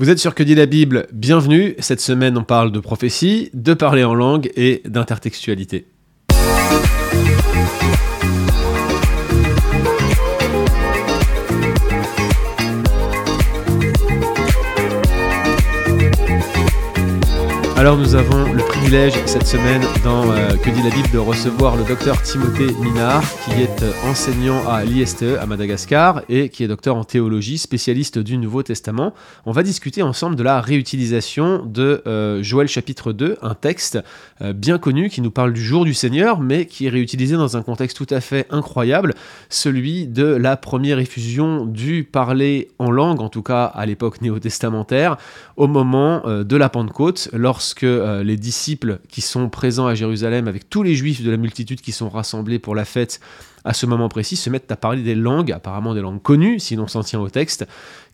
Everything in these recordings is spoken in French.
Vous êtes sur Que dit la Bible? Bienvenue. Cette semaine, on parle de prophétie, de parler en langue et d'intertextualité. Alors nous avons le privilège cette semaine dans euh, Que dit la Bible de recevoir le docteur Timothée Minard qui est euh, enseignant à l'ISTE à Madagascar et qui est docteur en théologie, spécialiste du Nouveau Testament. On va discuter ensemble de la réutilisation de euh, Joël chapitre 2, un texte bien connu qui nous parle du jour du Seigneur mais qui est réutilisé dans un contexte tout à fait incroyable, celui de la première effusion du parler en langue, en tout cas à l'époque néo-testamentaire, au moment de la Pentecôte, lorsque que euh, les disciples qui sont présents à Jérusalem, avec tous les juifs de la multitude qui sont rassemblés pour la fête à ce moment précis, se mettent à parler des langues, apparemment des langues connues, si l'on s'en tient au texte,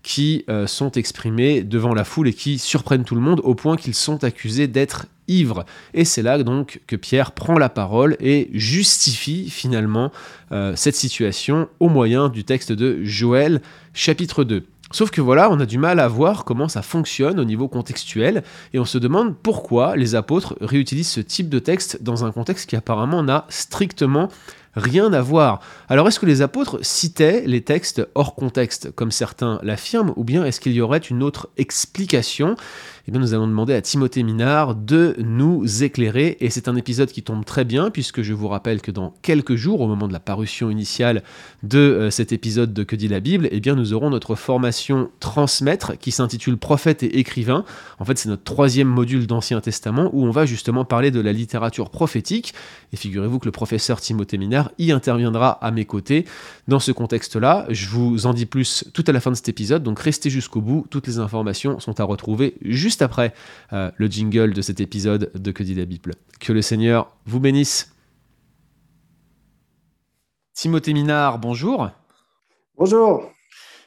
qui euh, sont exprimées devant la foule et qui surprennent tout le monde au point qu'ils sont accusés d'être ivres. Et c'est là donc que Pierre prend la parole et justifie finalement euh, cette situation au moyen du texte de Joël chapitre 2. Sauf que voilà, on a du mal à voir comment ça fonctionne au niveau contextuel, et on se demande pourquoi les apôtres réutilisent ce type de texte dans un contexte qui apparemment n'a strictement rien à voir. Alors est-ce que les apôtres citaient les textes hors contexte, comme certains l'affirment, ou bien est-ce qu'il y aurait une autre explication? Eh bien, nous allons demander à Timothée Minard de nous éclairer. Et c'est un épisode qui tombe très bien, puisque je vous rappelle que dans quelques jours, au moment de la parution initiale de euh, cet épisode de Que dit la Bible, eh bien, nous aurons notre formation transmettre qui s'intitule Prophète et écrivain. En fait, c'est notre troisième module d'Ancien Testament où on va justement parler de la littérature prophétique. Et figurez-vous que le professeur Timothée Minard y interviendra à mes côtés. Dans ce contexte-là, je vous en dis plus tout à la fin de cet épisode, donc restez jusqu'au bout. Toutes les informations sont à retrouver juste après euh, le jingle de cet épisode de Que dit la Bible. Que le Seigneur vous bénisse. Timothée Minard, bonjour. Bonjour.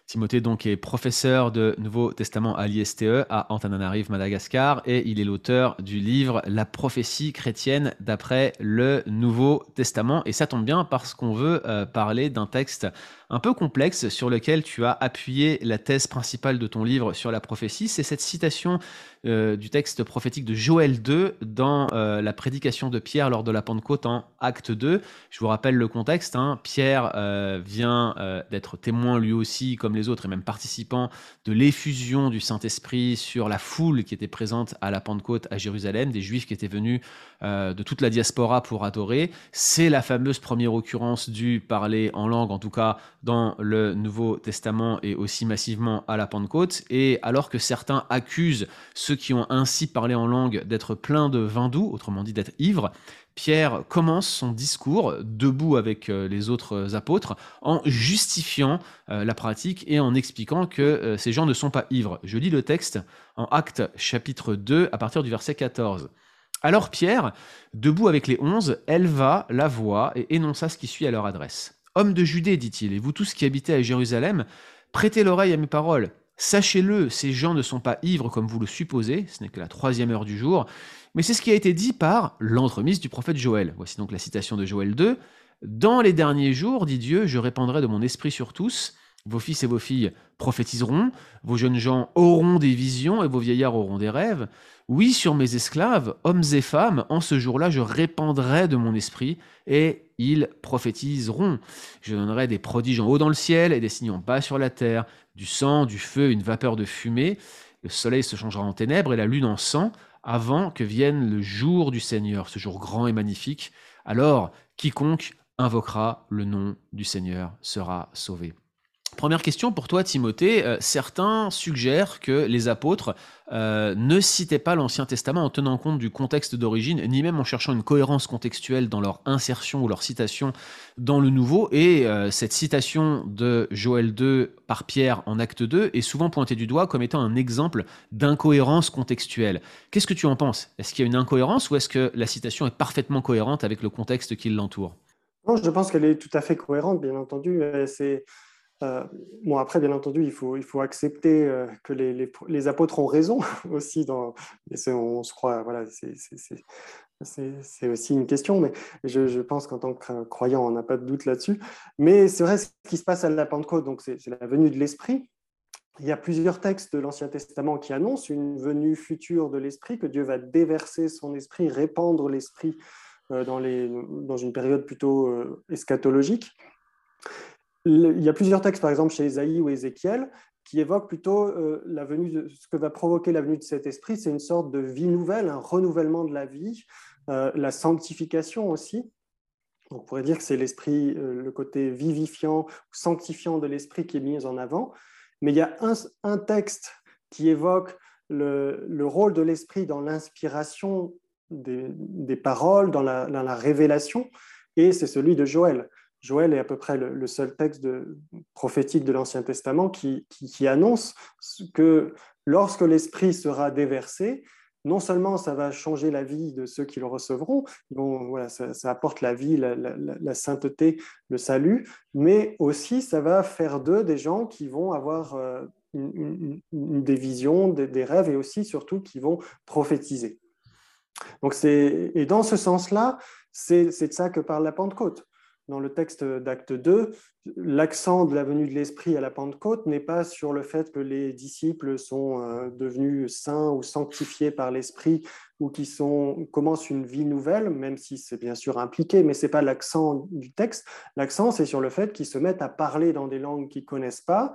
Timothée donc est professeur de Nouveau Testament à l'ISTE à Antananarive, Madagascar, et il est l'auteur du livre La prophétie chrétienne d'après le Nouveau Testament. Et ça tombe bien parce qu'on veut euh, parler d'un texte un peu complexe sur lequel tu as appuyé la thèse principale de ton livre sur la prophétie. C'est cette citation euh, du texte prophétique de Joël 2 dans euh, la prédication de Pierre lors de la Pentecôte en Acte 2. Je vous rappelle le contexte. Hein. Pierre euh, vient d'être témoin lui aussi, comme les autres, et même participant de l'effusion du Saint-Esprit sur la foule qui était présente à la Pentecôte à Jérusalem, des Juifs qui étaient venus de toute la diaspora pour adorer. C'est la fameuse première occurrence du parler en langue, en tout cas dans le Nouveau Testament et aussi massivement à la Pentecôte. Et alors que certains accusent ceux qui ont ainsi parlé en langue d'être pleins de vin doux, autrement dit d'être ivres, Pierre commence son discours, debout avec euh, les autres apôtres, en justifiant euh, la pratique et en expliquant que euh, ces gens ne sont pas ivres. Je lis le texte en Actes chapitre 2 à partir du verset 14. Alors Pierre, debout avec les onze, éleva la voix et énonça ce qui suit à leur adresse. Homme de Judée, dit-il, et vous tous qui habitez à Jérusalem, prêtez l'oreille à mes paroles. Sachez-le, ces gens ne sont pas ivres comme vous le supposez, ce n'est que la troisième heure du jour, mais c'est ce qui a été dit par l'entremise du prophète Joël. Voici donc la citation de Joël 2. Dans les derniers jours, dit Dieu, je répandrai de mon esprit sur tous. Vos fils et vos filles prophétiseront, vos jeunes gens auront des visions et vos vieillards auront des rêves. Oui, sur mes esclaves, hommes et femmes, en ce jour-là, je répandrai de mon esprit et ils prophétiseront. Je donnerai des prodiges en haut dans le ciel et des signes en bas sur la terre, du sang, du feu, une vapeur de fumée. Le soleil se changera en ténèbres et la lune en sang avant que vienne le jour du Seigneur, ce jour grand et magnifique. Alors, quiconque invoquera le nom du Seigneur sera sauvé. Première question pour toi, Timothée. Euh, certains suggèrent que les apôtres euh, ne citaient pas l'Ancien Testament en tenant compte du contexte d'origine, ni même en cherchant une cohérence contextuelle dans leur insertion ou leur citation dans le Nouveau. Et euh, cette citation de Joël 2 par Pierre en acte 2 est souvent pointée du doigt comme étant un exemple d'incohérence contextuelle. Qu'est-ce que tu en penses? Est-ce qu'il y a une incohérence ou est-ce que la citation est parfaitement cohérente avec le contexte qui l'entoure? Je pense qu'elle est tout à fait cohérente, bien entendu. Euh, bon, après, bien entendu, il faut, accepter euh, que les, apôtres ont raison aussi. On, se croit, voilà, c'est aussi une question, mais je, pense qu'en tant que croyant, on n'a pas de doute là-dessus. Mais c'est vrai, ce qui se passe à la Pentecôte, donc c'est la venue de l'Esprit. il y a plusieurs textes de l'Ancien Testament qui annoncent une venue future de l'Esprit, que Dieu va déverser son esprit, répandre l'Esprit euh, dans, une période plutôt eschatologique. Il y a plusieurs textes, par exemple chez Ésaïe ou Ézéchiel, qui évoquent plutôt euh, la venue ce que va provoquer la venue de cet esprit, c'est une sorte de vie nouvelle, un renouvellement de la vie, la sanctification aussi. On pourrait dire que c'est l'esprit, le côté vivifiant, sanctifiant de l'esprit qui est mis en avant. Mais il y a un, texte qui évoque le, rôle de l'esprit dans l'inspiration des, paroles, dans la, révélation, et c'est celui de Joël. Joël est à peu près le, seul texte prophétique de l'Ancien Testament qui, annonce que lorsque l'Esprit sera déversé, non seulement ça va changer la vie de ceux qui le recevront, ça, apporte la vie, la, sainteté, le salut, mais aussi ça va faire d'eux des gens qui vont avoir euh, des visions, des, rêves et aussi surtout qui vont prophétiser. Donc et dans ce sens-là, c'est de ça que parle la Pentecôte dans le texte d'acte 2, l'accent de la venue de l'Esprit à la Pentecôte n'est pas sur le fait que les disciples sont euh, devenus saints ou sanctifiés par l'Esprit ou qui sont, commencent une vie nouvelle, même si c'est bien sûr impliqué, mais ce n'est pas l'accent du texte. L'accent, c'est sur le fait qu'ils se mettent à parler dans des langues qu'ils ne connaissent pas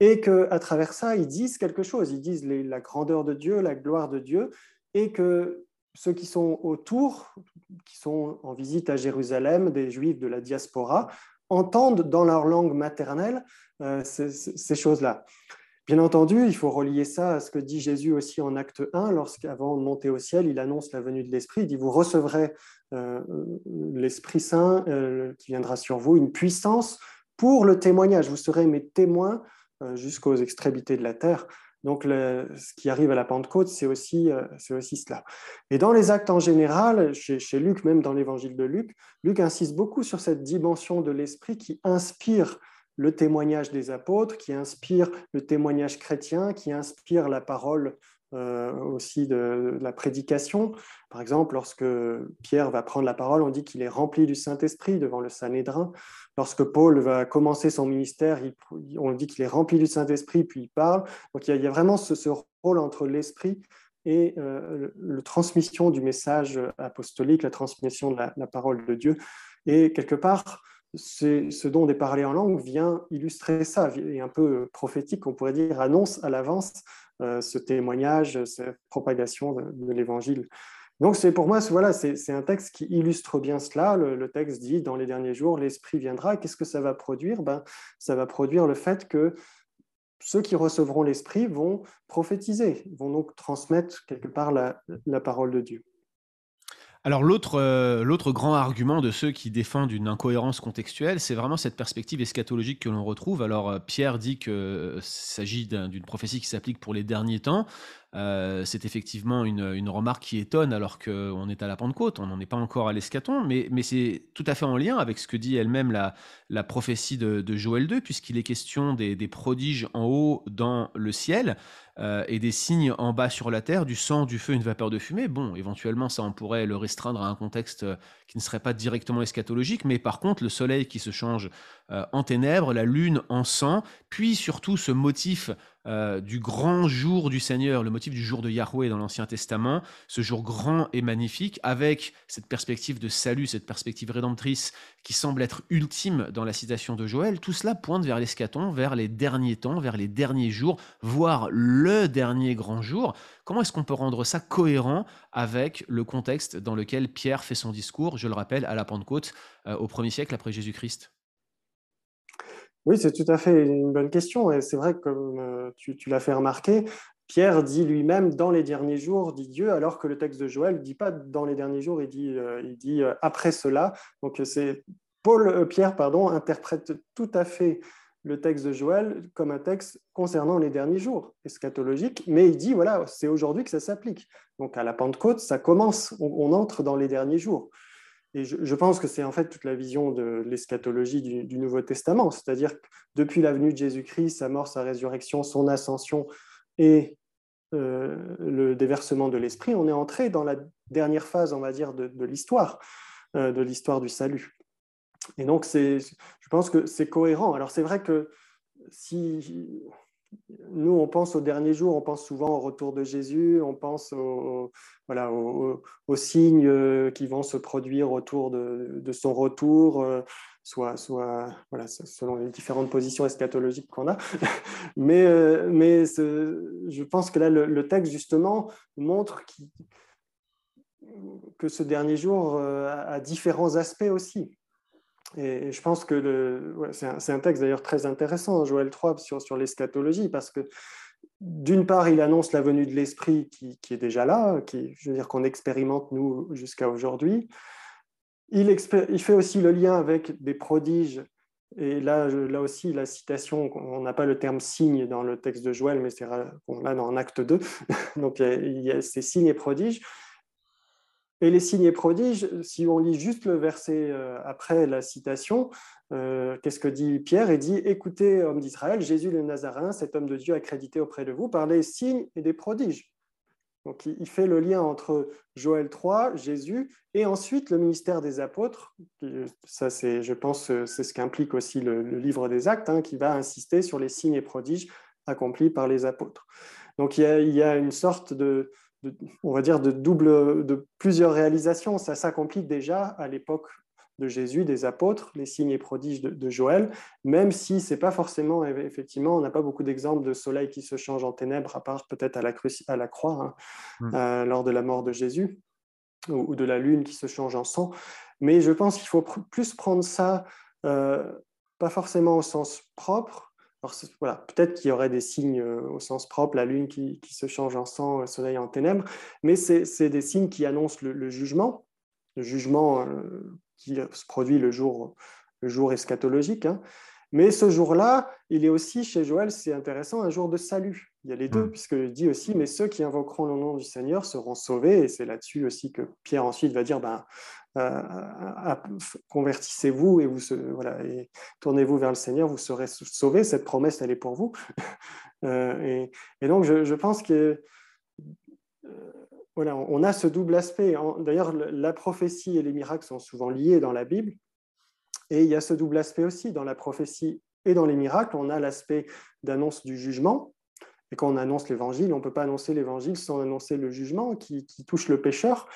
et qu'à travers ça, ils disent quelque chose. Ils disent la grandeur de Dieu, la gloire de Dieu, et que ceux qui sont autour, qui sont en visite à Jérusalem, des juifs de la diaspora, entendent dans leur langue maternelle euh, ces, choses-là. Bien entendu, il faut relier ça à ce que dit Jésus aussi en acte 1, lorsqu'avant de monter au ciel, il annonce la venue de l'Esprit. Il dit, vous recevrez euh, l'Esprit Saint euh, qui viendra sur vous, une puissance pour le témoignage. Vous serez mes témoins jusqu'aux extrémités de la terre. Donc, ce qui arrive à la Pentecôte, c'est aussi, euh, aussi cela. Et dans les actes en général, chez, Luc, même dans l'évangile de Luc, Luc insiste beaucoup sur cette dimension de l'esprit qui inspire le témoignage des apôtres, qui inspire le témoignage chrétien, qui inspire la parole aussi de, la prédication. Par exemple, lorsque Pierre va prendre la parole, on dit qu'il est rempli du Saint-Esprit devant le Sanhédrin. Lorsque Paul va commencer son ministère, on dit qu'il est rempli du Saint-Esprit, puis il parle. Donc il y a, vraiment ce, rôle entre l'Esprit et euh, la transmission du message apostolique, la transmission de la, parole de Dieu. Et quelque part, ce dont est parlé en langue vient illustrer ça, et un peu prophétique, on pourrait dire, annonce à l'avance euh, ce témoignage, cette propagation de, l'évangile. Donc, c'est pour moi, voilà, c'est un texte qui illustre bien cela. Le, texte dit dans les derniers jours, l'Esprit viendra. Qu'est-ce que ça va produire? Ben, Ça va produire le fait que ceux qui recevront l'Esprit vont prophétiser, vont donc transmettre quelque part la parole de Dieu. Alors euh, l'autre grand argument de ceux qui défendent une incohérence contextuelle, c'est vraiment cette perspective eschatologique que l'on retrouve. Alors euh, Pierre dit qu'il euh, s'agit d'une prophétie qui s'applique pour les derniers temps. Euh, c'est effectivement une, remarque qui étonne alors qu'on est à la Pentecôte, on n'en est pas encore à l'escaton, mais, c'est tout à fait en lien avec ce que dit elle-même la, prophétie de, Joël 2, puisqu'il est question des, prodiges en haut dans le ciel euh, et des signes en bas sur la terre, du sang, du feu, une vapeur de fumée. Bon, éventuellement, ça, on pourrait le restreindre à un contexte qui ne serait pas directement eschatologique, mais par contre, le soleil qui se change euh, en ténèbres, la lune en sang, puis surtout ce motif euh, du grand jour du Seigneur, le motif du jour de Yahweh dans l'Ancien Testament, ce jour grand et magnifique, avec cette perspective de salut, cette perspective rédemptrice qui semble être ultime dans la citation de Joël, tout cela pointe vers l'escaton, vers les derniers temps, vers les derniers jours, voire le dernier grand jour. Comment est-ce qu'on peut rendre ça cohérent avec le contexte dans lequel Pierre fait son discours, je le rappelle, à la Pentecôte, euh, au premier siècle après Jésus-Christ? Oui, c'est tout à fait une bonne question. Et c'est vrai que, comme euh, tu, l'as fait remarquer, Pierre dit lui-même dans les derniers jours, dit Dieu, alors que le texte de Joël ne dit pas dans les derniers jours, il dit, euh, euh, après cela. Donc c'est Paul, Pierre pardon, interprète tout à fait le texte de Joël comme un texte concernant les derniers jours, eschatologique, mais il dit, voilà, c'est aujourd'hui que ça s'applique. Donc à la Pentecôte, ça commence, on entre dans les derniers jours. Et je, pense que c'est en fait toute la vision de l'eschatologie du, Nouveau Testament, c'est-à-dire que depuis la venue de Jésus-Christ, sa mort, sa résurrection, son ascension et euh, le déversement de l'Esprit, on est entré dans la dernière phase, on va dire, de, l'histoire, euh, de l'histoire du salut. Et donc, je pense que c'est cohérent. Alors, c'est vrai que si nous, on pense au dernier jour, on pense souvent au retour de Jésus, on pense aux, voilà, aux, signes qui vont se produire autour de, son retour, soit, soit voilà, selon les différentes positions eschatologiques qu'on a. mais mais je pense que là, le, texte, justement, montre que ce dernier jour a différents aspects aussi. Et je pense que c'est un, texte d'ailleurs très intéressant, Joël 3, sur, sur l'eschatologie, parce que d'une part, il annonce la venue de l'Esprit qui, est déjà là, qui, je veux dire qu'on expérimente nous jusqu'à aujourd'hui. Il, fait aussi le lien avec des prodiges. Et là, là aussi, la citation, on n'a pas le terme signe dans le texte de Joël, mais c'est là dans Acte 2. Donc il y a ces signes et prodiges. Et les signes et prodiges, si on lit juste le verset euh, après la citation, euh, qu'est-ce que dit Pierre? Il dit Écoutez, homme d'Israël, Jésus le Nazaréen, cet homme de Dieu accrédité auprès de vous par les signes et des prodiges. Donc il fait le lien entre Joël 3, Jésus, et ensuite le ministère des apôtres. Ça, c'est, je pense, c'est ce qu'implique aussi le, livre des Actes, hein, qui va insister sur les signes et prodiges accomplis par les apôtres. Donc il y a une sorte de, on va dire, de double, de plusieurs réalisations. Ça s'accomplit déjà à l'époque de Jésus, des apôtres, les signes et prodiges de, Joël, même si c'est pas forcément, effectivement, on n'a pas beaucoup d'exemples de soleil qui se change en ténèbres, à part peut-être à la, à la croix, hein, mm. euh, lors de la mort de Jésus, ou, de la lune qui se change en sang. Mais je pense qu'il faut plus prendre ça, euh, pas forcément au sens propre, voilà, peut-être qu'il y aurait des signes euh, au sens propre, la lune qui, se change en sang, le soleil en ténèbres, mais c'est des signes qui annoncent le, jugement, le jugement euh, qui se produit le jour, le jour eschatologique. Hein. Mais ce jour-là, il est aussi chez Joël, c'est intéressant, un jour de salut. Il y a les deux, puisque puisqu'il dit aussi, mais ceux qui invoqueront le nom du Seigneur seront sauvés. Et c'est là-dessus aussi que Pierre ensuite va dire, ben, euh, convertissez-vous et, vous, voilà, et tournez-vous vers le Seigneur, vous serez sauvés. Cette promesse, elle est pour vous. Euh, et, donc, je, pense que euh, voilà, on a ce double aspect. D'ailleurs, la prophétie et les miracles sont souvent liés dans la Bible. Et il y a ce double aspect aussi. Dans la prophétie et dans les miracles, on a l'aspect d'annonce du jugement. Et quand on annonce l'évangile, on ne peut pas annoncer l'évangile sans annoncer le jugement qui, qui touche le pécheur.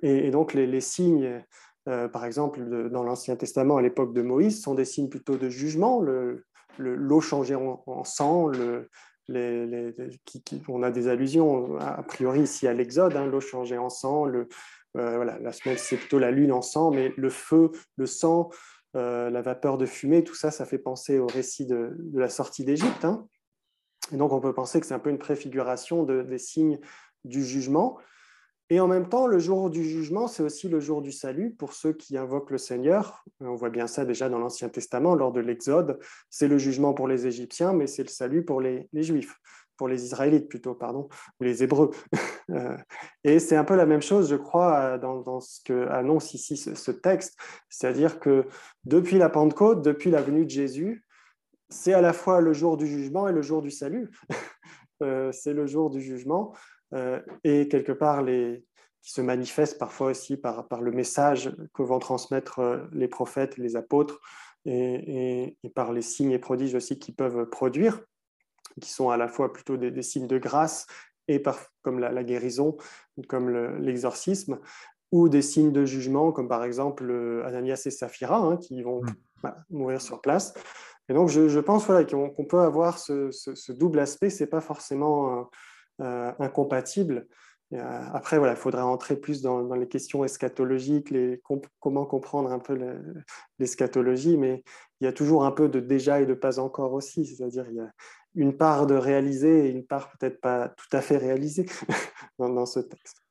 Et, donc les, signes, euh, par exemple, dans l'Ancien Testament à l'époque de Moïse, sont des signes plutôt de jugement, l'eau le, changée en, sang, on a des allusions a priori ici à l'Exode, hein, l'eau changée en sang, euh, la semaine c'est plutôt la lune en sang, mais le feu, le sang, euh, la vapeur de fumée, tout ça, ça fait penser au récit de, la sortie d'Égypte. Hein. Et donc on peut penser que c'est un peu une préfiguration des signes du jugement. Et en même temps, le jour du jugement, c'est aussi le jour du salut pour ceux qui invoquent le Seigneur. On voit bien ça déjà dans l'Ancien Testament, lors de l'Exode. C'est le jugement pour les Égyptiens, mais c'est le salut pour les, Juifs, pour les Israélites plutôt, pardon, ou les Hébreux. Euh, et c'est un peu la même chose, je crois, dans, ce que annonce ici ce, texte. C'est-à-dire que depuis la Pentecôte, depuis la venue de Jésus, c'est à la fois le jour du jugement et le jour du salut. Euh, c'est le jour du jugement euh, et quelque part les, qui se manifestent parfois aussi par, par, le message que vont transmettre euh, les prophètes, les apôtres, et, et, par les signes et prodiges aussi qu'ils peuvent produire, qui sont à la fois plutôt des, signes de grâce, et par, comme la, guérison, comme l'exorcisme, ou des signes de jugement, comme par exemple euh, Ananias et Saphira, hein, qui vont mm. mourir sur place. Et donc, je, je pense voilà, qu'on peut avoir ce, ce, double aspect. C'est pas forcément euh, incompatibles. Euh, après, voilà, il faudrait entrer plus dans, les questions eschatologiques, les, comment comprendre un peu l'eschatologie, mais il y a toujours un peu de déjà et de pas encore aussi, c'est-à-dire il y a une part de réaliser et une part peut-être pas tout à fait réalisée dans ce texte.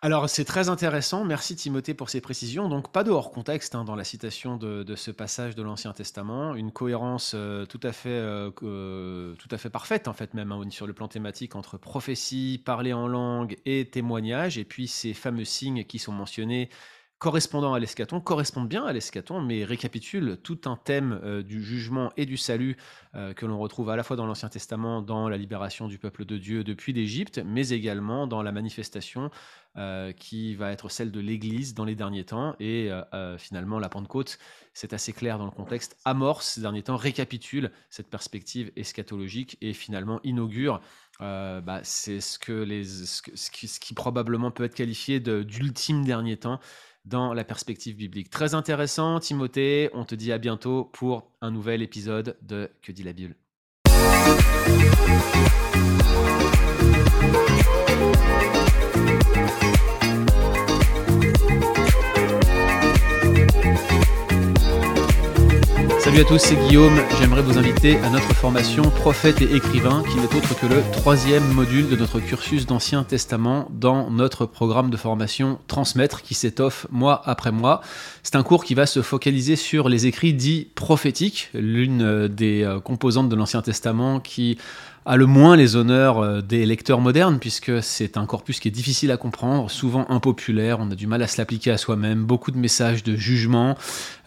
Alors, c'est très intéressant. Merci Timothée pour ces précisions. Donc, pas de hors contexte hein, dans la citation de, ce passage de l'Ancien Testament. Une cohérence euh, tout, à fait, euh, euh, tout à fait parfaite, en fait, même hein, sur le plan thématique, entre prophétie, parler en langue et témoignage. Et puis, ces fameux signes qui sont mentionnés correspondant à l'escaton, correspondent bien à l'escaton, mais récapitulent tout un thème euh, du jugement et du salut euh, que l'on retrouve à la fois dans l'Ancien Testament, dans la libération du peuple de Dieu depuis l'Égypte, mais également dans la manifestation euh, qui va être celle de l'Église dans les derniers temps. Et finalement, la Pentecôte, c'est assez clair dans le contexte, amorce ces derniers temps, récapitule cette perspective eschatologique et finalement inaugure bah, c'est ce, ce, qui, probablement peut être qualifié d'ultime dernier temps dans la perspective biblique. Très intéressant, Timothée. On te dit à bientôt pour un nouvel épisode de Que dit la Bible? Salut à tous, c'est Guillaume. J'aimerais vous inviter à notre formation Prophète et écrivain, qui n'est autre que le troisième module de notre cursus d'Ancien Testament dans notre programme de formation Transmettre, qui s'étoffe mois après mois. C'est un cours qui va se focaliser sur les écrits dits prophétiques, l'une des euh, composantes de l'Ancien Testament qui a le moins les honneurs euh, des lecteurs modernes, puisque c'est un corpus qui est difficile à comprendre, souvent impopulaire, on a du mal à se l'appliquer à soi-même, beaucoup de messages de jugement,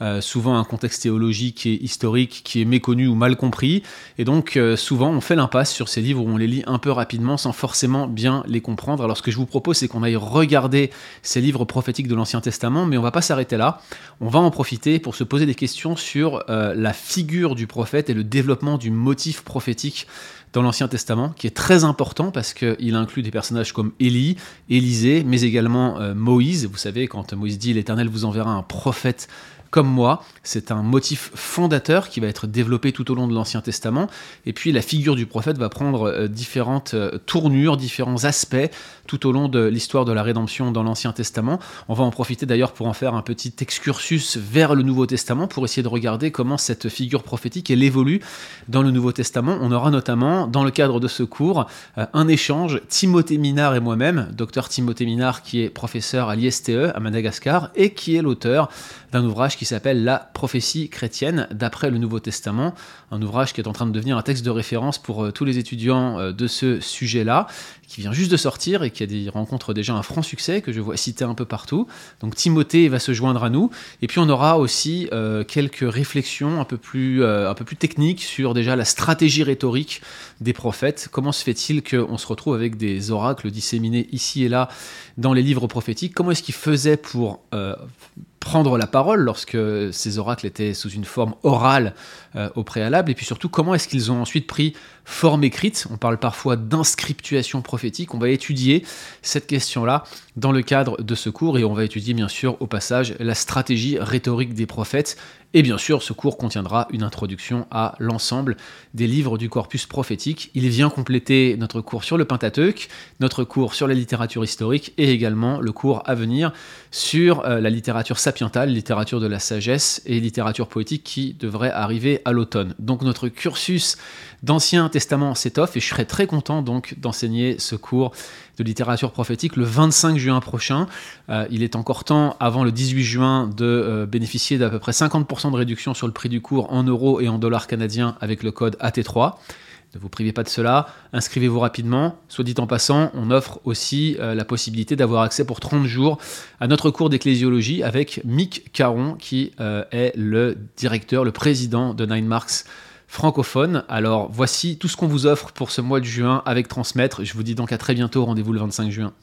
euh, souvent un contexte théologique et historique qui est méconnu ou mal compris, et donc euh, souvent on fait l'impasse sur ces livres où on les lit un peu rapidement sans forcément bien les comprendre. Alors ce que je vous propose, c'est qu'on aille regarder ces livres prophétiques de l'Ancien Testament, mais on va pas s'arrêter là, on va en profiter pour se poser des questions sur la figure du prophète et le développement du motif prophétique dans l'Ancien Testament, qui est très important parce qu'il inclut des personnages comme Élie, Élisée, mais également euh, Moïse. Vous savez, quand Moïse dit L'Éternel vous enverra un prophète comme moi. C'est un motif fondateur qui va être développé tout au long de l'Ancien Testament. Et puis la figure du prophète va prendre euh, différentes euh, tournures, différents aspects tout au long de l'histoire de la rédemption dans l'Ancien Testament. On va en profiter d'ailleurs pour en faire un petit excursus vers le Nouveau Testament pour essayer de regarder comment cette figure prophétique évolue dans le Nouveau Testament. On aura notamment dans le cadre de ce cours euh, un échange Timothée Minard et moi-même, docteur Timothée Minard qui est professeur à l'ISTE à Madagascar et qui est l'auteur d'un ouvrage qui s'appelle La prophétie chrétienne d'après le Nouveau Testament, un ouvrage qui est en train de devenir un texte de référence pour euh, tous les étudiants euh, de ce sujet-là, qui vient juste de sortir et qui rencontres déjà un franc succès que je vois citer un peu partout. Donc Timothée va se joindre à nous, et puis on aura aussi euh, quelques réflexions un peu plus un peu plus techniques sur déjà la stratégie rhétorique des prophètes. Comment se fait-il qu'on se retrouve avec des oracles disséminés ici et là dans les livres prophétiques? Comment est-ce qu'ils faisaient pour prendre la parole lorsque ces oracles étaient sous une forme orale euh, au préalable, et puis surtout comment est-ce qu'ils ont ensuite pris forme écrite? On parle parfois d'inscriptuation prophétique. On va étudier cette question-là dans le cadre de ce cours, et on va étudier bien sûr au passage la stratégie rhétorique des prophètes et bien sûr, ce cours contiendra une introduction à l'ensemble des livres du corpus prophétique. Il vient compléter notre cours sur le Pentateuque, notre cours sur la littérature historique et également le cours à venir sur euh, la littérature sapientale, littérature de la sagesse et littérature poétique qui devrait arriver à l'automne. Donc notre cursus d'Ancien Testament s'étoffe et je serai très content donc d'enseigner ce cours de littérature prophétique le 25 juin prochain. Euh, il est encore temps, avant le 18 juin, de euh, bénéficier d'à peu près 50% de réduction sur le prix du cours en euros et en dollars canadiens avec le code AT3. Ne vous privez pas de cela, inscrivez-vous rapidement. Soit dit en passant, on offre aussi euh, la possibilité d'avoir accès pour 30 jours à notre cours d'ecclésiologie avec Mick Caron, qui est le directeur, le président de Nine Marks francophone. Alors voici tout ce qu'on vous offre pour ce mois de juin avec Transmettre. Je vous dis donc à très bientôt, rendez-vous le 25 juin.